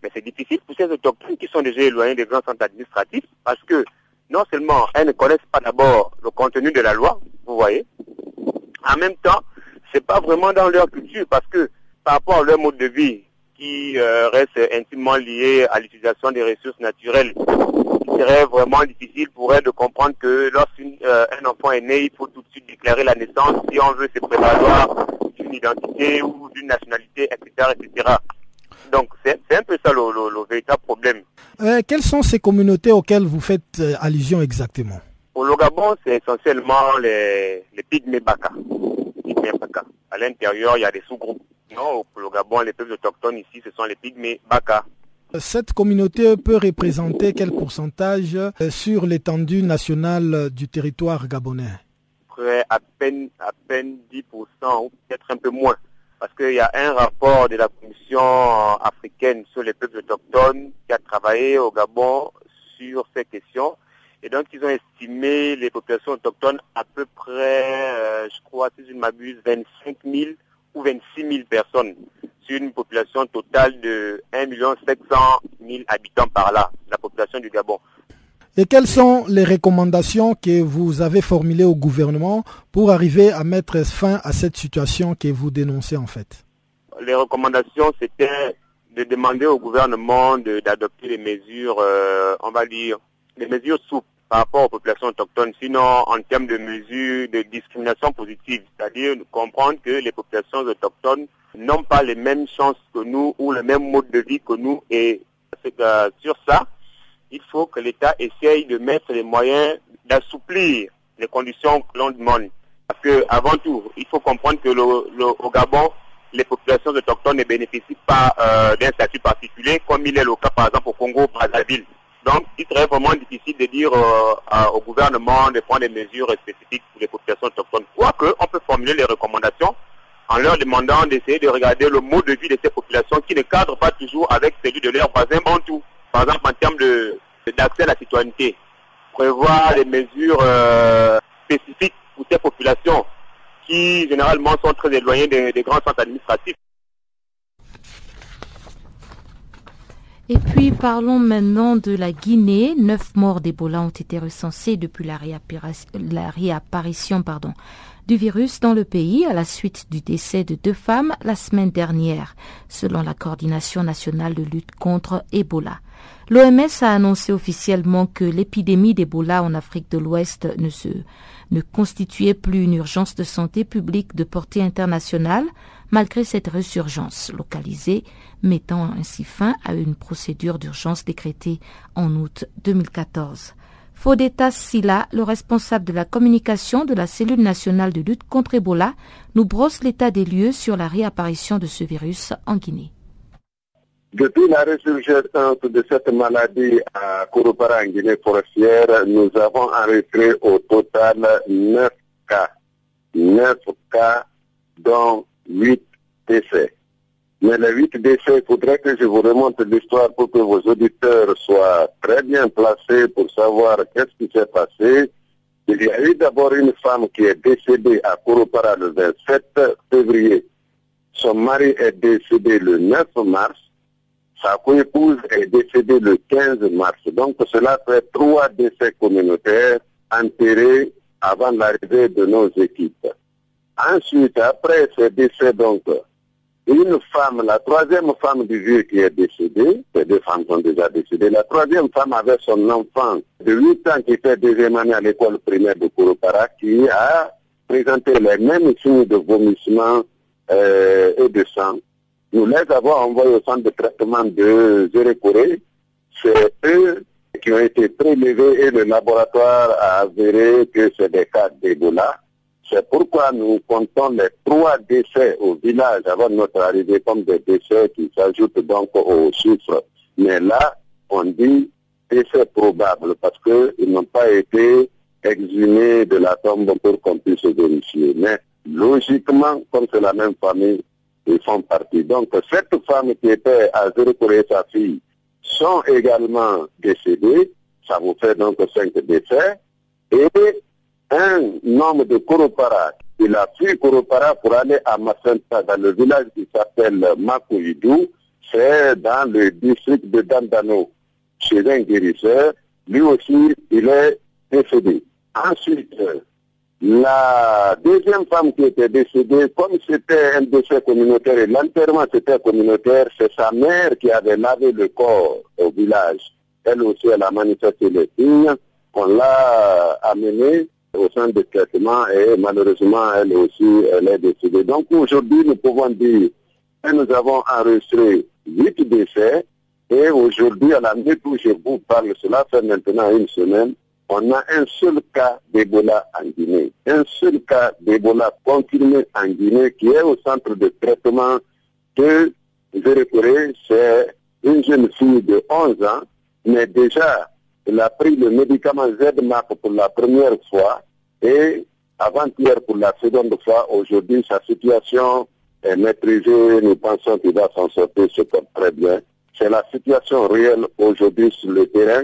Mais c'est difficile pour ces autochtones qui sont déjà éloignés des grands centres administratifs parce que non seulement elles ne connaissent pas d'abord le contenu de la loi, vous voyez, en même temps, c'est pas vraiment dans leur culture parce que par rapport à leur mode de vie qui euh, reste intimement lié à l'utilisation des ressources naturelles, il serait vraiment difficile pour elles de comprendre que lorsqu'un euh, enfant est né, il faut tout de suite déclarer la naissance si on veut se prévaloir d'une identité ou d'une nationalité, etc., etc. véritable problème. Euh, quelles sont ces communautés auxquelles vous faites euh, allusion exactement? Au Logabon, c'est essentiellement les, les pygmées Baka. À l'intérieur, il y a des sous-groupes. Non, au Logabon, les peuples autochtones ici, ce sont les pygmées Baka. Cette communauté peut représenter quel pourcentage euh, sur l'étendue nationale du territoire gabonais? À peine, à peine 10% ou peut-être un peu moins. Parce qu'il y a un rapport de la Commission africaine sur les peuples autochtones qui a travaillé au Gabon sur ces questions. Et donc, ils ont estimé les populations autochtones à peu près, euh, je crois, si je ne m'abuse, 25 000 ou 26 000 personnes sur une population totale de 1 700 000 habitants par là, la population du Gabon. Et quelles sont les recommandations que vous avez formulées au gouvernement pour arriver à mettre fin à cette situation que vous dénoncez en fait? Les recommandations, c'était de demander au gouvernement d'adopter des mesures, euh, on va dire, des mesures souples par rapport aux populations autochtones, sinon en termes de mesures de discrimination positive, c'est-à-dire comprendre que les populations autochtones n'ont pas les mêmes chances que nous ou le même mode de vie que nous. Et sur ça, il faut que l'État essaye de mettre les moyens d'assouplir les conditions que l'on demande. Parce que avant tout, il faut comprendre que le, au Gabon, les populations autochtones ne bénéficient pas euh, d'un statut particulier, comme il est le cas par exemple au Congo, Brazzaville. Donc, il serait vraiment difficile de dire euh, au gouvernement de prendre des mesures spécifiques pour les populations autochtones. Quoique, on peut formuler les recommandations en leur demandant d'essayer de regarder le mode de vie de ces populations qui ne cadrent pas toujours avec celui de leurs voisins bantous. Par exemple, en termes d'accès à la citoyenneté, prévoir des mesures euh, spécifiques pour ces populations qui généralement sont très éloignées des, grands centres administratifs. Et puis parlons maintenant de la Guinée. Neuf morts d'Ebola ont été recensés depuis la, réapparition pardon, du virus dans le pays à la suite du décès de deux femmes la semaine dernière, selon la coordination nationale de lutte contre Ebola. L'OMS a annoncé officiellement que l'épidémie d'Ebola en Afrique de l'Ouest ne se ne constituait plus une urgence de santé publique de portée internationale, malgré cette résurgence localisée, mettant ainsi fin à une procédure d'urgence décrétée en août 2014. Fodeta Silla, le responsable de la communication de la cellule nationale de lutte contre Ebola, nous brosse l'état des lieux sur la réapparition de ce virus en Guinée. Depuis la résurgence de cette maladie à Kouroupara en Guinée forestière, nous avons enregistré au total 9 cas. 9 cas, dont 8 décès. Mais les huit décès, il faudrait que je vous remonte l'histoire pour que vos auditeurs soient très bien placés pour savoir qu'est-ce qui s'est passé. Il y a eu d'abord une femme qui est décédée à Kouroupara le 27 février. Son mari est décédé le 9 mars. Sa co-épouse est décédée le 15 mars. Donc cela fait trois décès communautaires enterrés avant l'arrivée de nos équipes. Ensuite, après ces décès, donc, une femme, la troisième femme du vieux qui est décédée, ces deux femmes sont déjà décédées, la troisième femme avait son enfant de 8 ans qui était deuxième année à l'école primaire de Kouroupara qui a présenté les mêmes signes de vomissement euh, et de sang. Nous les avons envoyés au centre de traitement de Zérékoré. C'est eux qui ont été prélevés et le laboratoire a avéré que c'est des cas d'Ebola. C'est pourquoi nous comptons les trois décès au village avant notre arrivée comme des décès qui s'ajoutent donc aux chiffres. Mais là, on dit décès probable parce qu'ils n'ont pas été exhumés de la tombe pour qu'on puisse vérifier. Mais logiquement, comme c'est la même famille, ils font partie. Donc cette femme qui était à Zéro et sa fille sont également décédées. Ça vous fait donc cinq décès. Et un homme de Koropara, il a fui Koropara pour aller à Massenta, dans le village qui s'appelle Makoidou, c'est dans le district de Dandano, chez un guérisseur. Lui aussi, il est décédé. Ensuite, la deuxième femme qui était décédée, comme c'était un décès communautaire et l'enterrement c'était communautaire, c'est sa mère qui avait lavé le corps au village. Elle aussi, elle a manifesté les signes. On l'a amenée au centre de traitement et malheureusement, elle aussi, elle est décédée. Donc aujourd'hui, nous pouvons dire que nous avons enregistré huit décès Et aujourd'hui, à la minute où je vous parle, cela fait maintenant une semaine, on a un seul cas d'Ebola en Guinée. Un seul cas d'Ebola confirmé en Guinée qui est au centre de traitement de Zérécoré. C'est une jeune fille de 11 ans, mais déjà, elle a pris le médicament ZMAP pour la première fois et avant-hier pour la seconde fois. Aujourd'hui, sa situation est maîtrisée. Nous pensons qu'il va s'en sortir, se porte très bien. C'est la situation réelle aujourd'hui sur le terrain.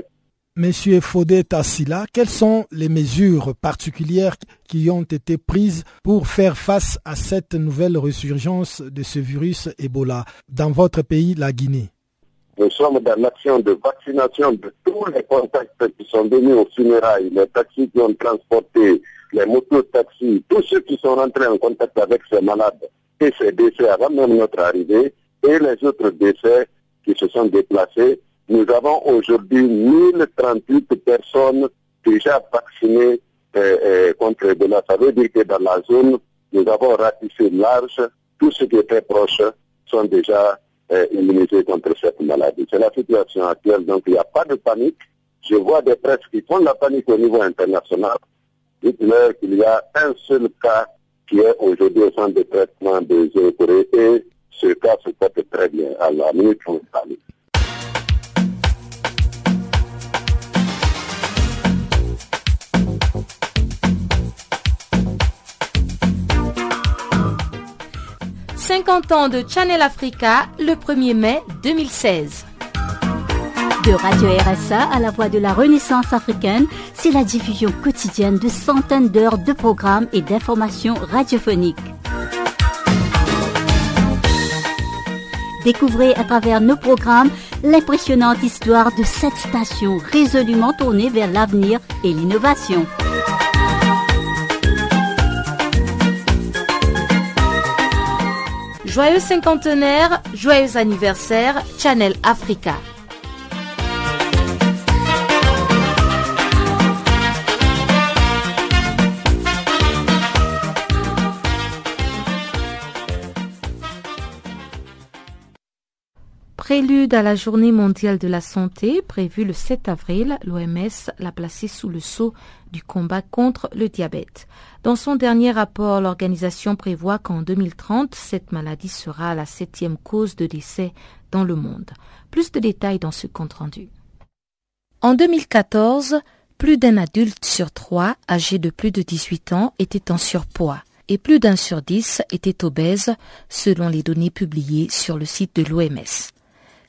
Monsieur Fodé Tassila, quelles sont les mesures particulières qui ont été prises pour faire face à cette nouvelle résurgence de ce virus Ebola dans votre pays, la Guinée? Nous sommes dans l'action de vaccination de tous les contacts qui sont venus au funérailles, les taxis qui ont transporté, les motos-taxis, tous ceux qui sont rentrés en contact avec ces malades et ces décès avant même notre arrivée, et les autres décès qui se sont déplacés nous avons aujourd'hui 1038 personnes déjà vaccinées euh, euh, contre Ebola. Ça veut dire que dans la zone, nous avons ratissé large. Tous ceux qui étaient proches sont déjà euh, immunisés contre cette maladie. C'est la situation actuelle, donc il n'y a pas de panique. Je vois des presses qui font la panique au niveau international. Dites-leur qu'il y a un seul cas qui est aujourd'hui au centre de traitement de Zécoré et ce cas se porte très bien à la minute on 50 ans de Channel Africa le 1er mai 2016. De Radio RSA à la voix de la Renaissance africaine, c'est la diffusion quotidienne de centaines d'heures de programmes et d'informations radiophoniques. Découvrez à travers nos programmes l'impressionnante histoire de cette station résolument tournée vers l'avenir et l'innovation. Joyeux cinquantenaire, joyeux anniversaire, Channel Africa. Prélude à la journée mondiale de la santé, prévue le 7 avril, l'OMS l'a placé sous le sceau du combat contre le diabète. Dans son dernier rapport, l'organisation prévoit qu'en 2030, cette maladie sera la septième cause de décès dans le monde. Plus de détails dans ce compte rendu. En 2014, plus d'un adulte sur trois âgé de plus de 18 ans était en surpoids et plus d'un sur dix était obèse selon les données publiées sur le site de l'OMS.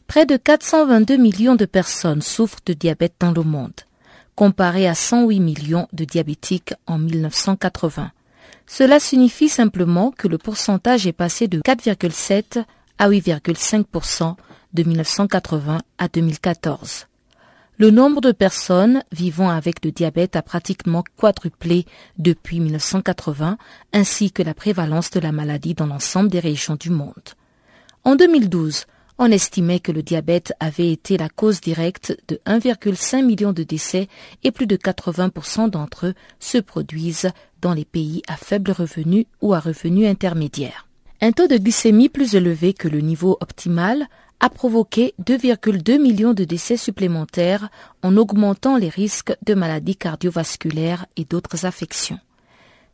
Près de 422 millions de personnes souffrent de diabète dans le monde comparé à 108 millions de diabétiques en 1980. Cela signifie simplement que le pourcentage est passé de 4,7 à 8,5% de 1980 à 2014. Le nombre de personnes vivant avec le diabète a pratiquement quadruplé depuis 1980, ainsi que la prévalence de la maladie dans l'ensemble des régions du monde. En 2012, on estimait que le diabète avait été la cause directe de 1,5 million de décès et plus de 80% d'entre eux se produisent dans les pays à faible revenu ou à revenu intermédiaire. Un taux de glycémie plus élevé que le niveau optimal a provoqué 2,2 millions de décès supplémentaires en augmentant les risques de maladies cardiovasculaires et d'autres affections.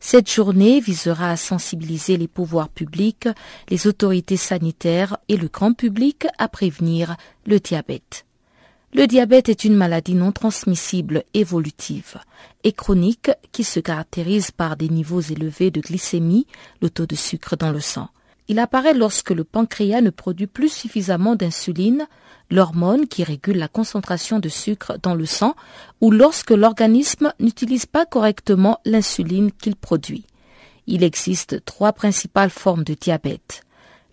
Cette journée visera à sensibiliser les pouvoirs publics, les autorités sanitaires et le grand public à prévenir le diabète. Le diabète est une maladie non transmissible évolutive et chronique qui se caractérise par des niveaux élevés de glycémie, le taux de sucre dans le sang. Il apparaît lorsque le pancréas ne produit plus suffisamment d'insuline, l'hormone qui régule la concentration de sucre dans le sang, ou lorsque l'organisme n'utilise pas correctement l'insuline qu'il produit. Il existe trois principales formes de diabète.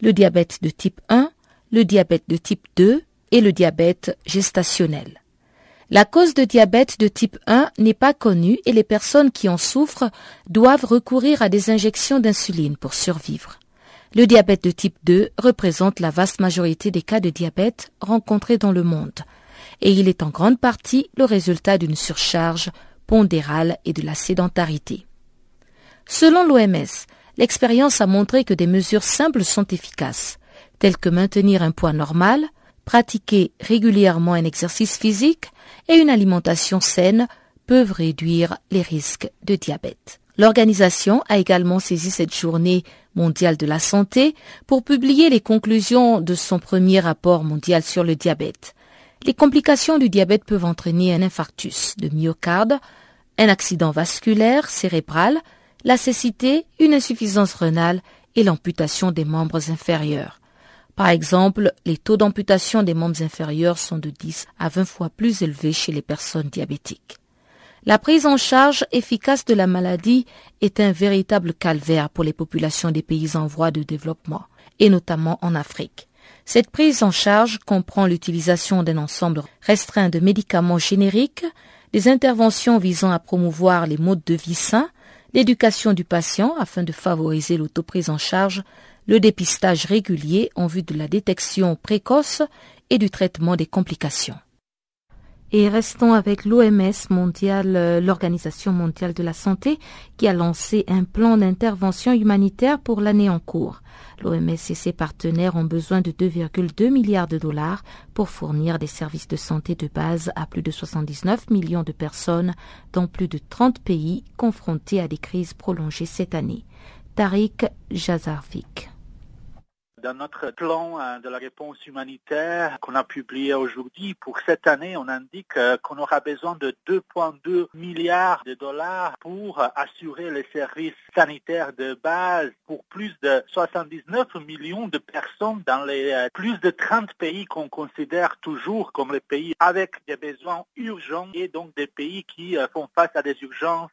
Le diabète de type 1, le diabète de type 2 et le diabète gestationnel. La cause de diabète de type 1 n'est pas connue et les personnes qui en souffrent doivent recourir à des injections d'insuline pour survivre. Le diabète de type 2 représente la vaste majorité des cas de diabète rencontrés dans le monde, et il est en grande partie le résultat d'une surcharge pondérale et de la sédentarité. Selon l'OMS, l'expérience a montré que des mesures simples sont efficaces, telles que maintenir un poids normal, pratiquer régulièrement un exercice physique et une alimentation saine peuvent réduire les risques de diabète. L'organisation a également saisi cette journée mondiale de la santé pour publier les conclusions de son premier rapport mondial sur le diabète. Les complications du diabète peuvent entraîner un infarctus de myocarde, un accident vasculaire cérébral, la cécité, une insuffisance rénale et l'amputation des membres inférieurs. Par exemple, les taux d'amputation des membres inférieurs sont de 10 à 20 fois plus élevés chez les personnes diabétiques. La prise en charge efficace de la maladie est un véritable calvaire pour les populations des pays en voie de développement, et notamment en Afrique. Cette prise en charge comprend l'utilisation d'un ensemble restreint de médicaments génériques, des interventions visant à promouvoir les modes de vie sains, l'éducation du patient afin de favoriser l'autoprise en charge, le dépistage régulier en vue de la détection précoce et du traitement des complications. Et restons avec l'OMS mondiale, euh, l'Organisation mondiale de la santé, qui a lancé un plan d'intervention humanitaire pour l'année en cours. L'OMS et ses partenaires ont besoin de 2,2 milliards de dollars pour fournir des services de santé de base à plus de 79 millions de personnes dans plus de 30 pays confrontés à des crises prolongées cette année. Tariq Jazarvik dans notre plan euh, de la réponse humanitaire qu'on a publié aujourd'hui, pour cette année, on indique euh, qu'on aura besoin de 2,2 milliards de dollars pour assurer les services sanitaires de base pour plus de 79 millions de personnes dans les euh, plus de 30 pays qu'on considère toujours comme les pays avec des besoins urgents et donc des pays qui font face à des urgences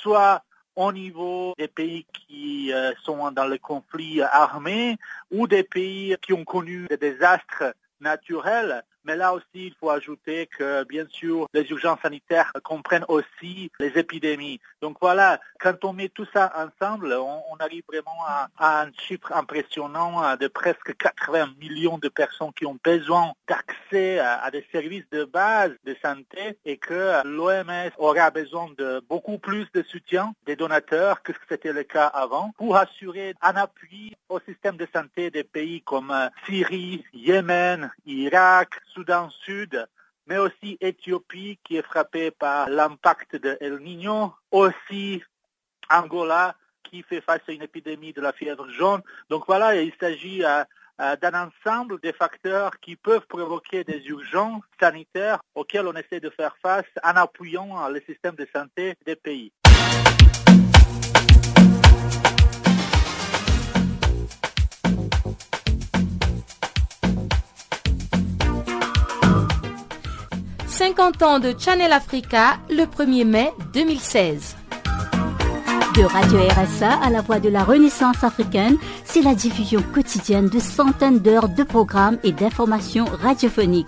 soit au niveau des pays qui euh, sont dans le conflit armé ou des pays qui ont connu des désastres naturels mais là aussi, il faut ajouter que, bien sûr, les urgences sanitaires comprennent aussi les épidémies. Donc voilà, quand on met tout ça ensemble, on, arrive vraiment à, un chiffre impressionnant de presque 80 millions de personnes qui ont besoin d'accès à, des services de base de santé et que l'OMS aura besoin de beaucoup plus de soutien des donateurs que ce que c'était le cas avant pour assurer un appui au système de santé des pays comme Syrie, Yémen, Irak, Soudan Sud, mais aussi Éthiopie qui est frappée par l'impact de El Niño, aussi Angola qui fait face à une épidémie de la fièvre jaune. Donc voilà, il s'agit euh, euh, d'un ensemble de facteurs qui peuvent provoquer des urgences sanitaires auxquelles on essaie de faire face en appuyant le système de santé des pays. 50 ans de Channel Africa le 1er mai 2016. De Radio RSA à la voix de la Renaissance africaine, c'est la diffusion quotidienne de centaines d'heures de programmes et d'informations radiophoniques.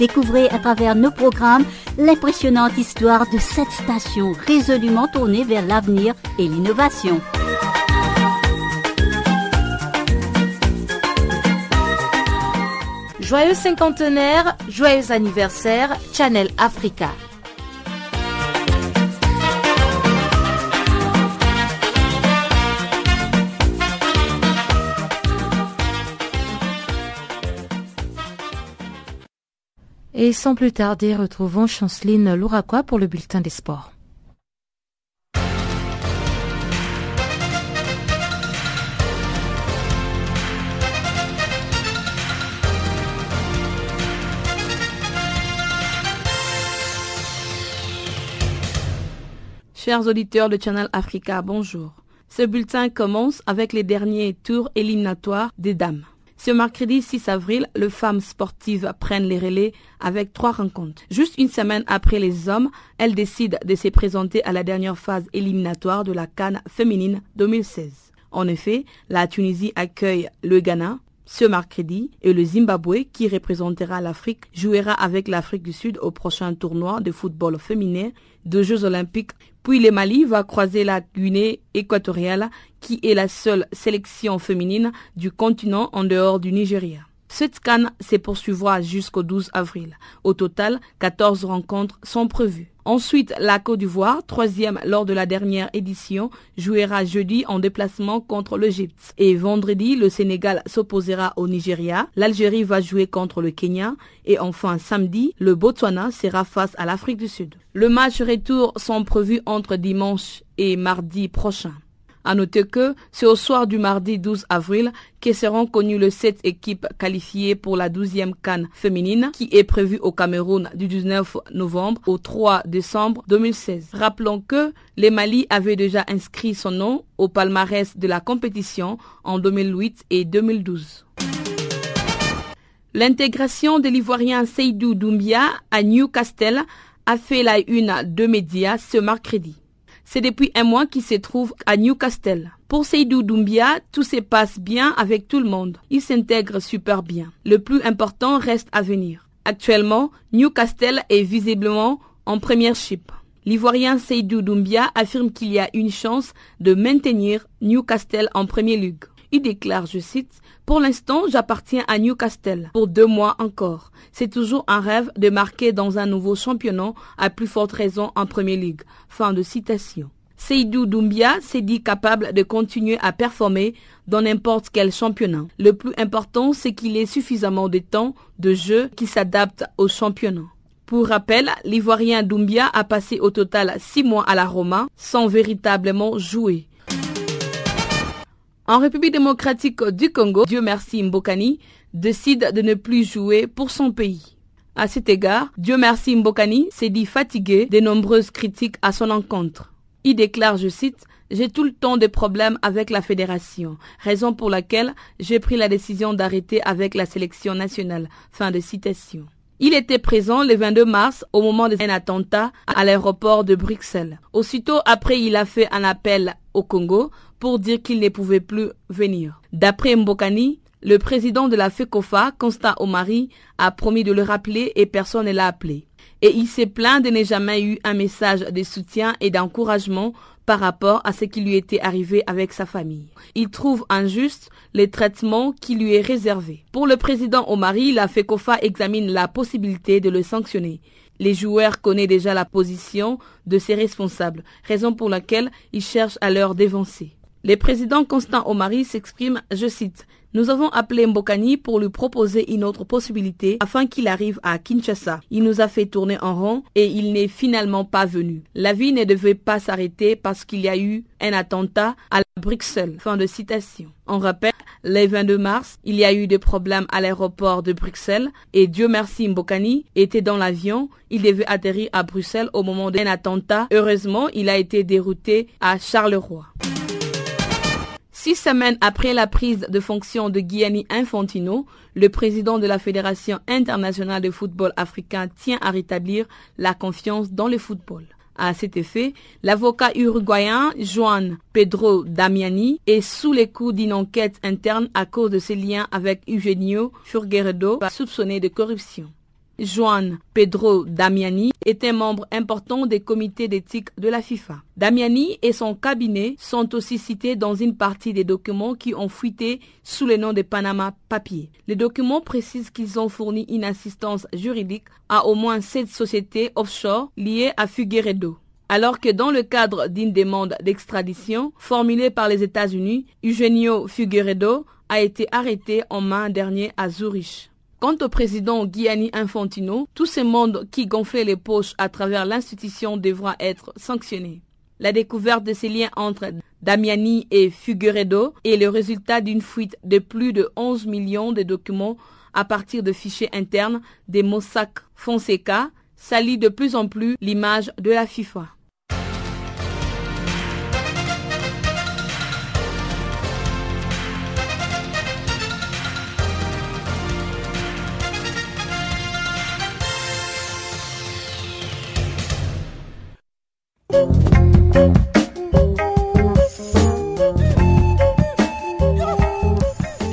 Découvrez à travers nos programmes l'impressionnante histoire de cette station résolument tournée vers l'avenir et l'innovation. Joyeux cinquantenaire, joyeux anniversaire, Channel Africa. Et sans plus tarder, retrouvons Chanceline Louraquois pour le bulletin des sports. Chers auditeurs de Channel Africa, bonjour. Ce bulletin commence avec les derniers tours éliminatoires des dames. Ce mercredi 6 avril, les femmes sportives prennent les relais avec trois rencontres. Juste une semaine après les hommes, elles décident de se présenter à la dernière phase éliminatoire de la Cannes féminine 2016. En effet, la Tunisie accueille le Ghana, ce mercredi et le Zimbabwe, qui représentera l'Afrique, jouera avec l'Afrique du Sud au prochain tournoi de football féminin de Jeux olympiques. Puis le Mali va croiser la Guinée équatoriale, qui est la seule sélection féminine du continent en dehors du Nigeria. Cette scan se poursuivra jusqu'au 12 avril. Au total, 14 rencontres sont prévues. Ensuite, la Côte d'Ivoire, troisième lors de la dernière édition, jouera jeudi en déplacement contre l'Égypte. Et vendredi, le Sénégal s'opposera au Nigeria, l'Algérie va jouer contre le Kenya et enfin samedi, le Botswana sera face à l'Afrique du Sud. Le match retour sont prévus entre dimanche et mardi prochain. À noter que c'est au soir du mardi 12 avril que seront connues les sept équipes qualifiées pour la 12e Cannes féminine qui est prévue au Cameroun du 19 novembre au 3 décembre 2016. Rappelons que les Mali avaient déjà inscrit son nom au palmarès de la compétition en 2008 et 2012. L'intégration de l'Ivoirien Seydou Doumbia à Newcastle a fait la une de médias ce mercredi. C'est depuis un mois qu'il se trouve à Newcastle. Pour Seydou Doumbia, tout se passe bien avec tout le monde. Il s'intègre super bien. Le plus important reste à venir. Actuellement, Newcastle est visiblement en première chip. L'Ivoirien Seydou Doumbia affirme qu'il y a une chance de maintenir Newcastle en Premier Ligue. Il déclare, je cite, Pour l'instant, j'appartiens à Newcastle pour deux mois encore. C'est toujours un rêve de marquer dans un nouveau championnat, à plus forte raison en Premier League. Fin de citation. Seydou Doumbia s'est dit capable de continuer à performer dans n'importe quel championnat. Le plus important, c'est qu'il ait suffisamment de temps de jeu qui s'adapte au championnat. Pour rappel, l'Ivoirien Doumbia a passé au total six mois à la Roma sans véritablement jouer. En République démocratique du Congo, Dieu merci Mbokani décide de ne plus jouer pour son pays. À cet égard, Dieu merci Mbokani s'est dit fatigué des nombreuses critiques à son encontre. Il déclare, je cite, j'ai tout le temps des problèmes avec la fédération, raison pour laquelle j'ai pris la décision d'arrêter avec la sélection nationale. Fin de citation. Il était présent le 22 mars au moment d'un attentat à l'aéroport de Bruxelles. Aussitôt après, il a fait un appel au Congo pour dire qu'il ne pouvait plus venir. D'après Mbokani, le président de la FECOFA, Constant Omari, a promis de le rappeler et personne ne l'a appelé. Et il s'est plaint de ne jamais eu un message de soutien et d'encouragement par rapport à ce qui lui était arrivé avec sa famille. Il trouve injuste les traitements qui lui est réservé. Pour le président Omari, la FECOFA examine la possibilité de le sanctionner. Les joueurs connaissent déjà la position de ses responsables, raison pour laquelle ils cherchent à leur dévancer. Le président Constant Omari s'exprime, je cite, nous avons appelé Mbokani pour lui proposer une autre possibilité afin qu'il arrive à Kinshasa. Il nous a fait tourner en rond et il n'est finalement pas venu. La vie ne devait pas s'arrêter parce qu'il y a eu un attentat à Bruxelles. Fin de citation. On rappelle, le 22 mars, il y a eu des problèmes à l'aéroport de Bruxelles et Dieu merci Mbokani était dans l'avion. Il devait atterrir à Bruxelles au moment d'un attentat. Heureusement, il a été dérouté à Charleroi. Six semaines après la prise de fonction de Gianni Infantino, le président de la Fédération internationale de football africain tient à rétablir la confiance dans le football. À cet effet, l'avocat uruguayen Juan Pedro Damiani est sous les coups d'une enquête interne à cause de ses liens avec Eugenio Furgueredo, soupçonné de corruption. Juan Pedro Damiani était membre important des comités d'éthique de la FIFA. Damiani et son cabinet sont aussi cités dans une partie des documents qui ont fuité sous le nom de Panama Papier. Les documents précisent qu'ils ont fourni une assistance juridique à au moins sept sociétés offshore liées à Figueredo alors que dans le cadre d'une demande d'extradition formulée par les États-Unis, Eugenio Figueredo a été arrêté en main dernier à Zurich. Quant au président Gianni Infantino, tout ce monde qui gonflait les poches à travers l'institution devra être sanctionné. La découverte de ces liens entre Damiani et Figueredo est le résultat d'une fuite de plus de 11 millions de documents à partir de fichiers internes des Mossack Fonseca, salit de plus en plus l'image de la FIFA.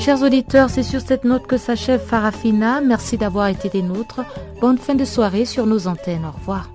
Chers auditeurs, c'est sur cette note que s'achève Farafina. Merci d'avoir été des nôtres. Bonne fin de soirée sur nos antennes. Au revoir.